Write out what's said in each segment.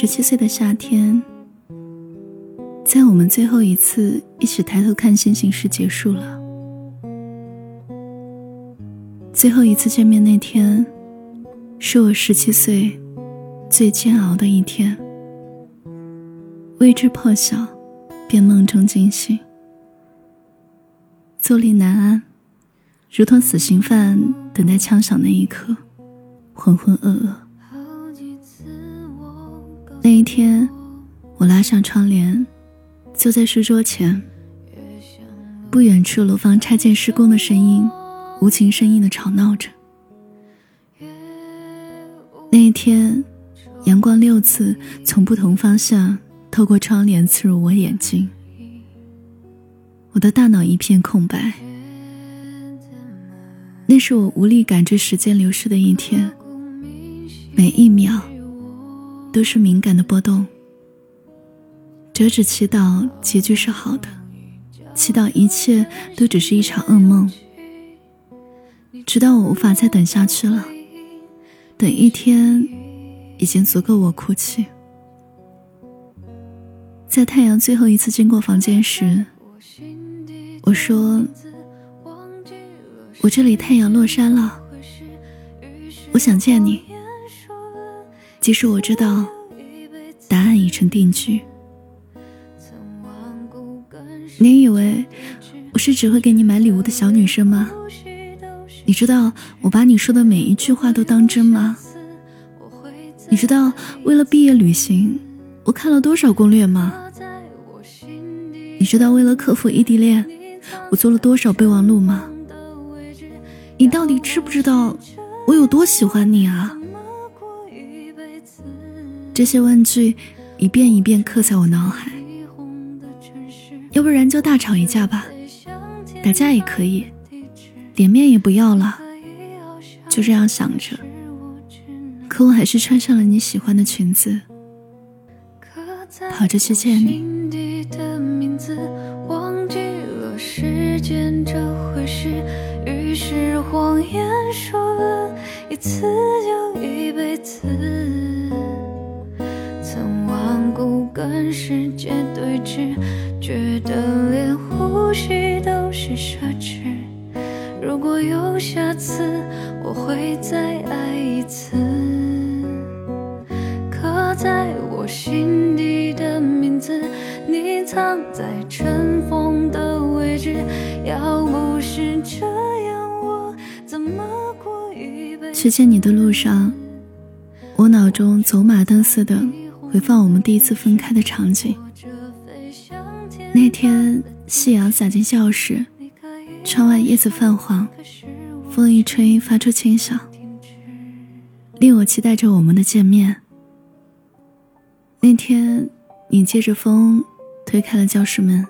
十七岁的夏天，在我们最后一次一起抬头看星星时结束了。最后一次见面那天，是我十七岁最煎熬的一天。未知破晓，便梦中惊醒，坐立难安，如同死刑犯等待枪响那一刻，浑浑噩噩。那一天，我拉上窗帘，坐在书桌前。不远处，楼房拆建施工的声音，无情生硬的吵闹着。那一天，阳光六次从不同方向透过窗帘刺入我眼睛，我的大脑一片空白。那是我无力感知时间流逝的一天，每一秒。都是敏感的波动。折纸祈祷结局是好的，祈祷一切都只是一场噩梦。直到我无法再等下去了，等一天已经足够我哭泣。在太阳最后一次经过房间时，我说：“我这里太阳落山了，我想见你。”即使我知道答案已成定局，你以为我是只会给你买礼物的小女生吗？你知道我把你说的每一句话都当真吗？你知道为了毕业旅行我看了多少攻略吗？你知道为了克服异地恋我做了多少备忘录吗？你到底知不知道我有多喜欢你啊？这些问句一遍一遍刻在我脑海，要不然就大吵一架吧，打架也可以，脸面也不要了，就这样想着。可我还是穿上了你喜欢的裙子，跑着去见你。跟世界对峙，觉得连呼吸都是奢侈。如果有下次，我会再爱一次。刻在我心底的名字，你藏在尘封的位置。要不是这样，我怎么过一辈子？去见你的路上，我脑中走马灯似的。回放我们第一次分开的场景。那天夕阳洒进教室，窗外叶子泛黄，风一吹发出轻响，令我期待着我们的见面。那天你借着风推开了教室门，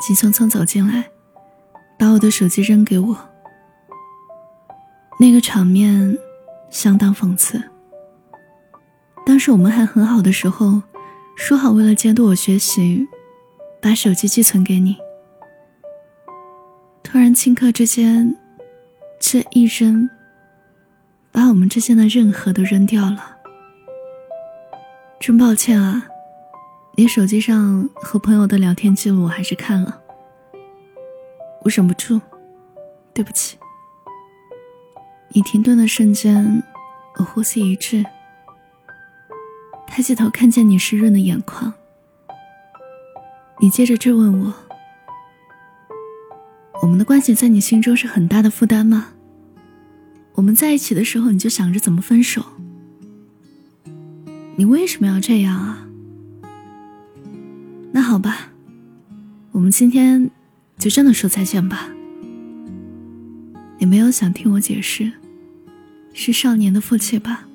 急匆匆走进来，把我的手机扔给我。那个场面相当讽刺。当时我们还很好的时候，说好为了监督我学习，把手机寄存给你。突然顷刻之间，这一扔，把我们之间的任何都扔掉了。真抱歉啊，你手机上和朋友的聊天记录我还是看了，我忍不住，对不起。你停顿的瞬间，我呼吸一滞。抬起头，看见你湿润的眼眶。你接着质问我：“我们的关系在你心中是很大的负担吗？我们在一起的时候，你就想着怎么分手？你为什么要这样啊？”那好吧，我们今天就真的说再见吧。你没有想听我解释，是少年的负气吧？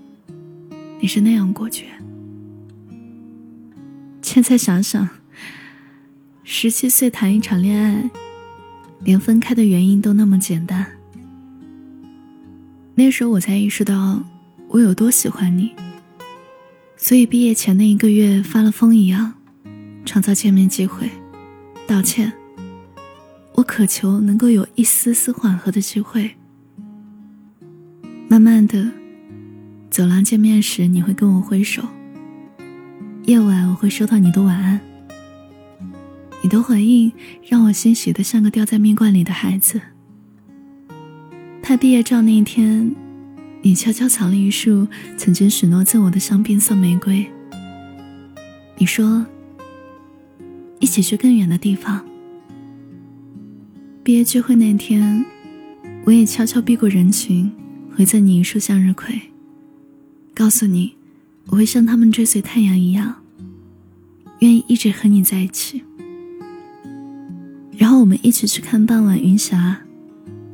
你是那样果决。现在想想，十七岁谈一场恋爱，连分开的原因都那么简单。那时候我才意识到我有多喜欢你，所以毕业前那一个月发了疯一样，创造见面机会，道歉。我渴求能够有一丝丝缓和的机会。慢慢的，走廊见面时你会跟我挥手，夜晚我会收到你的晚安，你的回应让我欣喜的像个掉在蜜罐里的孩子。拍毕业照那一天，你悄悄藏了一束曾经许诺赠我的香槟色玫瑰。你说，一起去更远的地方。毕业聚会那天，我也悄悄避过人群，回赠你一束向日葵，告诉你，我会像他们追随太阳一样，愿意一直和你在一起。然后我们一起去看傍晚云霞。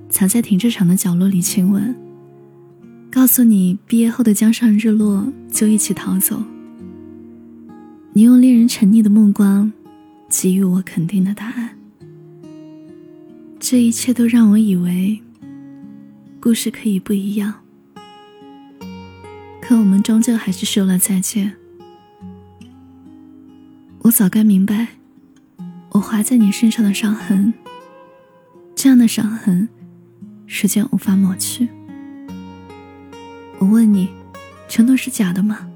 藏在停车场的角落里亲吻，告诉你毕业后的江上日落就一起逃走。你用令人沉溺的目光给予我肯定的答案。这一切都让我以为故事可以不一样，可我们终究还是说了再见。我早该明白，我划在你身上的伤痕，这样的伤痕。时间无法抹去。我问你，承诺是假的吗？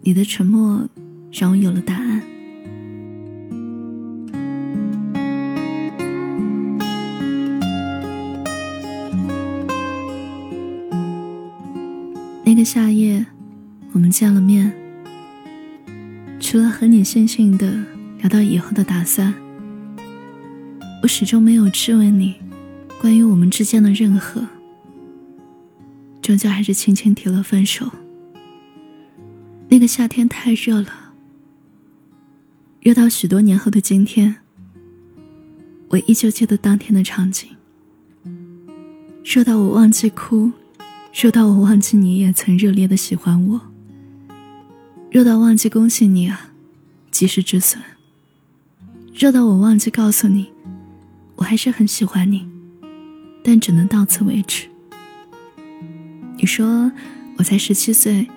你的沉默让我有了答案。那个夏夜，我们见了面，除了和你悻悻的聊到以后的打算。我始终没有质问你，关于我们之间的任何，终究还是轻轻提了分手。那个夏天太热了，热到许多年后的今天，我依旧记得当天的场景。热到我忘记哭，热到我忘记你也曾热烈的喜欢我，热到忘记恭喜你啊，及时止损。热到我忘记告诉你。我还是很喜欢你，但只能到此为止。你说我才十七岁，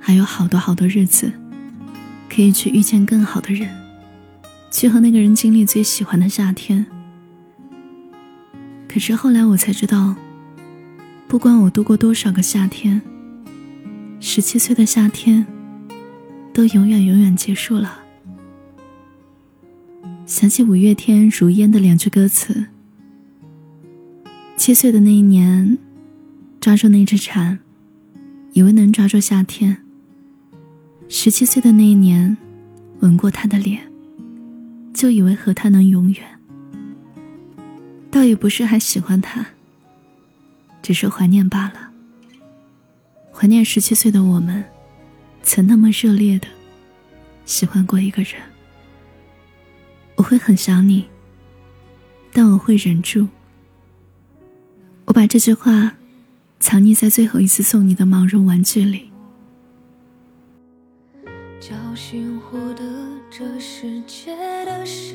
还有好多好多日子，可以去遇见更好的人，去和那个人经历最喜欢的夏天。可是后来我才知道，不管我度过多少个夏天，十七岁的夏天，都永远永远结束了。想起五月天《如烟》的两句歌词：“七岁的那一年，抓住那只蝉，以为能抓住夏天；十七岁的那一年，吻过他的脸，就以为和他能永远。倒也不是还喜欢他，只是怀念罢了。怀念十七岁的我们，曾那么热烈的喜欢过一个人。”我会很想你，但我会忍住。我把这句话藏匿在最后一次送你的毛绒玩具里。侥幸获得这世界的施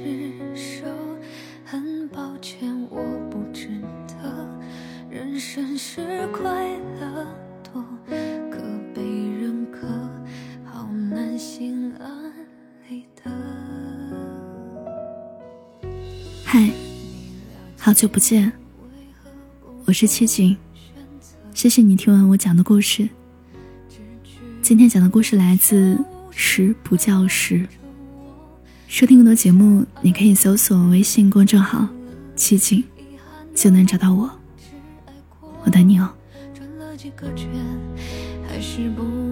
舍，很抱歉。生是快乐多，可被认可，好难心安理得。嗨，好久不见，我是七景，谢谢你听完我讲的故事。今天讲的故事来自《时不叫时》。收听更多节目，你可以搜索微信公众号“七景”，就能找到我。我等你哦。去的多少无声号召